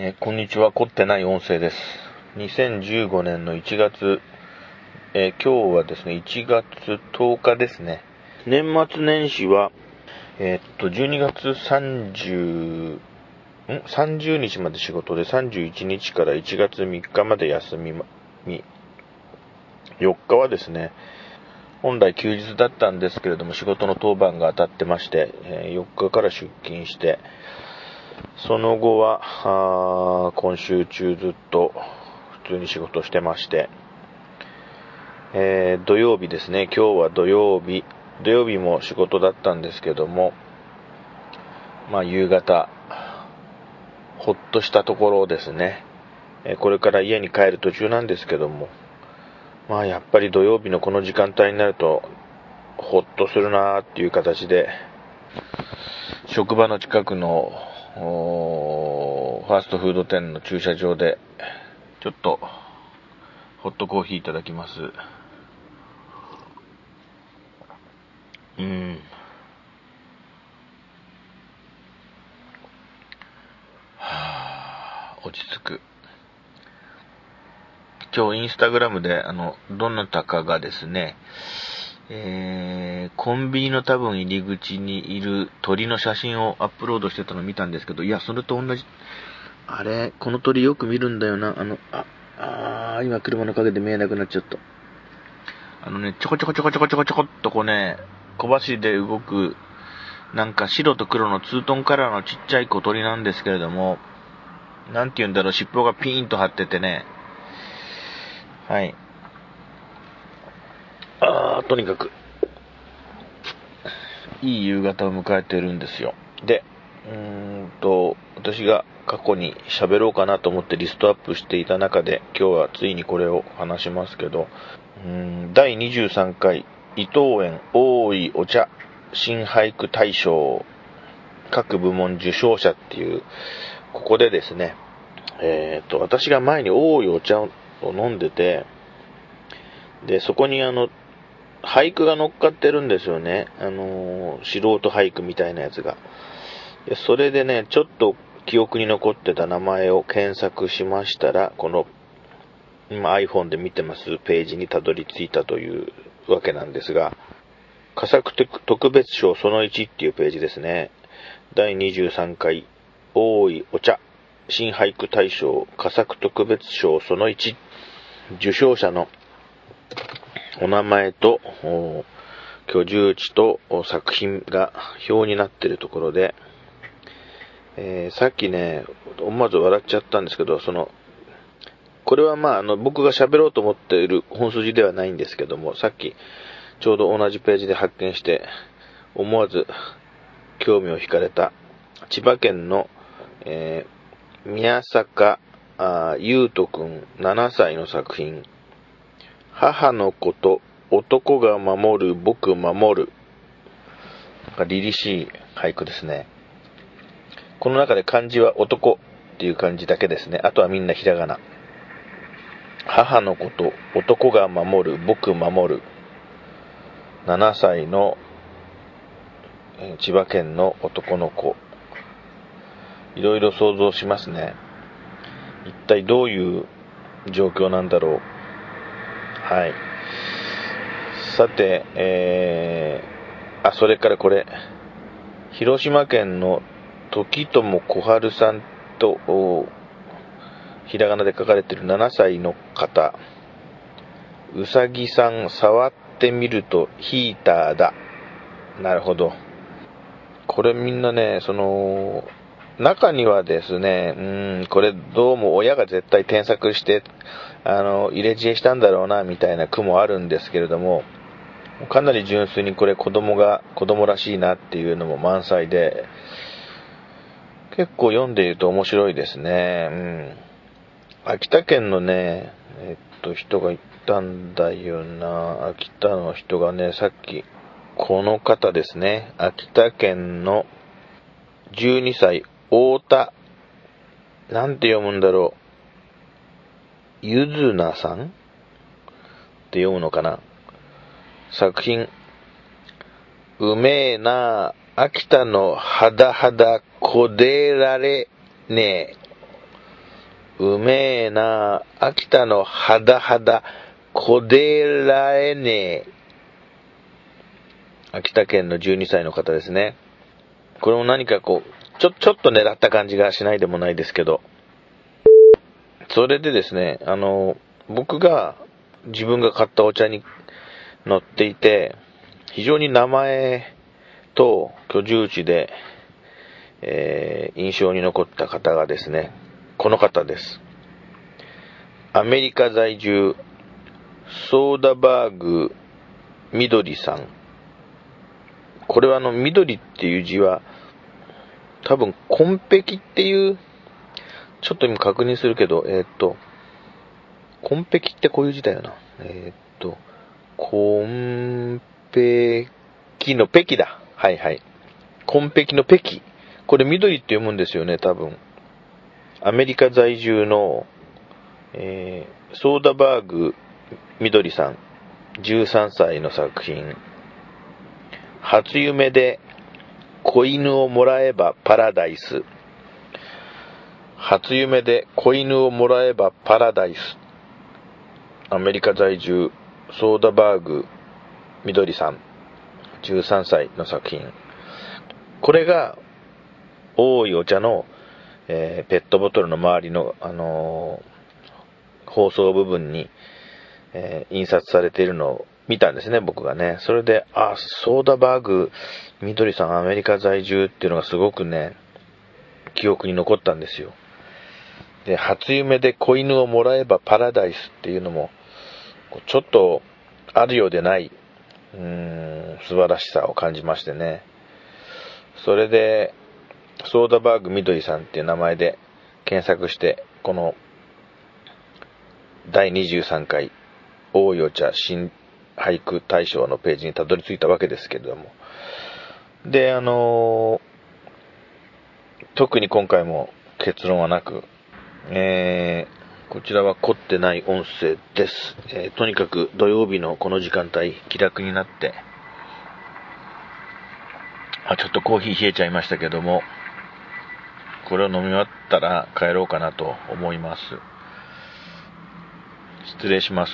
えーこんにちは、凝ってない音声です。2015年の1月、えー今日はですね、1月10日ですね。年末年始は、えーっと、12月30、ん ?30 日まで仕事で31日から1月3日まで休みま、4日はですね、本来休日だったんですけれども、仕事の当番が当たってまして、え4日から出勤して、その後は、今週中ずっと普通に仕事してまして、えー土曜日ですね、今日は土曜日、土曜日も仕事だったんですけども、まあ夕方、ほっとしたところですね、えこれから家に帰る途中なんですけども、まあやっぱり土曜日のこの時間帯になると、ほっとするなーっていう形で、職場の近くのファーストフード店の駐車場で、ちょっと、ホットコーヒーいただきます。うん。はぁ、落ち着く。今日インスタグラムで、あの、どなたかがですね、えー、コンビニの多分入り口にいる鳥の写真をアップロードしてたの見たんですけど、いや、それと同じ、あれ、この鳥よく見るんだよな、あの、あ、あー今車の陰で見えなくなっちゃった。あのね、ちょこちょこちょこちょこちょこちょこっとこうね、小走りで動く、なんか白と黒のツートンカラーのちっちゃい小鳥なんですけれども、なんて言うんだろう、尻尾がピーンと張っててね、はい。あ、とにかく、いい夕方を迎えてるんですよ。で、うーんと、私が過去に喋ろうかなと思ってリストアップしていた中で、今日はついにこれを話しますけど、うーん第23回伊藤園大井お茶新俳句大賞各部門受賞者っていう、ここでですね、えっ、と、私が前に大井お茶を飲んでて、で、そこにあの、俳句が乗っかってるんですよね。あのー素人俳句みたいなやつが。それでね、ちょっと記憶に残ってた名前を検索しましたら、この、今 iPhone で見てますページにたどり着いたというわけなんですが、佳作特別賞その1っていうページですね。第23回大井お茶新俳句大賞佳作特別賞その1受賞者のお名前と居住地と作品が表になっているところで、えーさっきね、思わず笑っちゃったんですけど、その、これはまあ、あの、僕が喋ろうと思っている本筋ではないんですけども、さっき、ちょうど同じページで発見して、思わず興味を惹かれた、千葉県の、えー宮坂あー優斗くん7歳の作品、母のこと、男が守る、僕守る。なんか凛々しい俳句ですね。この中で漢字は男っていう漢字だけですね。あとはみんなひらがな。母のこと、男が守る、僕守る。7歳の千葉県の男の子。いろいろ想像しますね。一体どういう状況なんだろう。はい。さて、えー、あ、それからこれ、広島県の時友小春さんと、ひらがなで書かれている7歳の方、うさぎさん触ってみるとヒーターだ。なるほど。これみんなね、その、中にはですね、うん、これどうも親が絶対添削して、あの、入れ知恵したんだろうな、みたいな句もあるんですけれども、かなり純粋にこれ子供が、子供らしいなっていうのも満載で、結構読んでいると面白いですね。うん。秋田県のね、えっと、人が言ったんだよな。秋田の人がね、さっき、この方ですね。秋田県の12歳、太田、なんて読むんだろう。ゆずなさん？って読むのかな。作品、うめえな、秋田の肌肌こでられねえ。うめえな秋田の肌肌、こでらえねえ。秋田県の12歳の方ですね。これも何かこう、ちょ、ちょっと狙った感じがしないでもないですけど、それでですね、あの、僕が自分が買ったお茶に載っていて、非常に名前と居住地で、えー、印象に残った方がですね、この方です。アメリカ在住、ソーダバーグみどりさん。これはあの、緑っていう字は、多分、紺碧っていう、ちょっと今確認するけど、えー、っと、紺碧ってこういう字だよな。えー、っと、紺碧の碧だ。はいはい。紺碧の碧。これ緑って読むんですよね、多分。アメリカ在住の、えー、ソーダバーグみどりさん、13歳の作品。初夢で子犬をもらえばパラダイス。初夢で子犬をもらえばパラダイス。アメリカ在住、ソーダバーグ、みどりさん、13歳の作品。これが、多いお茶の、えー、ペットボトルの周りの、あのー、包装部分に、えー、印刷されているのを見たんですね、僕がね。それで、あ、ソーダバーグ、みどりさんアメリカ在住っていうのがすごくね、記憶に残ったんですよ。で、初夢で子犬をもらえばパラダイスっていうのも、ちょっとあるようでない、うーん、素晴らしさを感じましてね。それで、ソーダバーグみどりさんっていう名前で検索して、この第23回大いお茶新俳句大賞のページにたどり着いたわけですけれども。で、あの、特に今回も結論はなく、えー、こちらは凝ってない音声です。えー、とにかく土曜日のこの時間帯、気楽になって、あ、ちょっとコーヒー冷えちゃいましたけども、これを飲み終わったら帰ろうかなと思います。失礼します。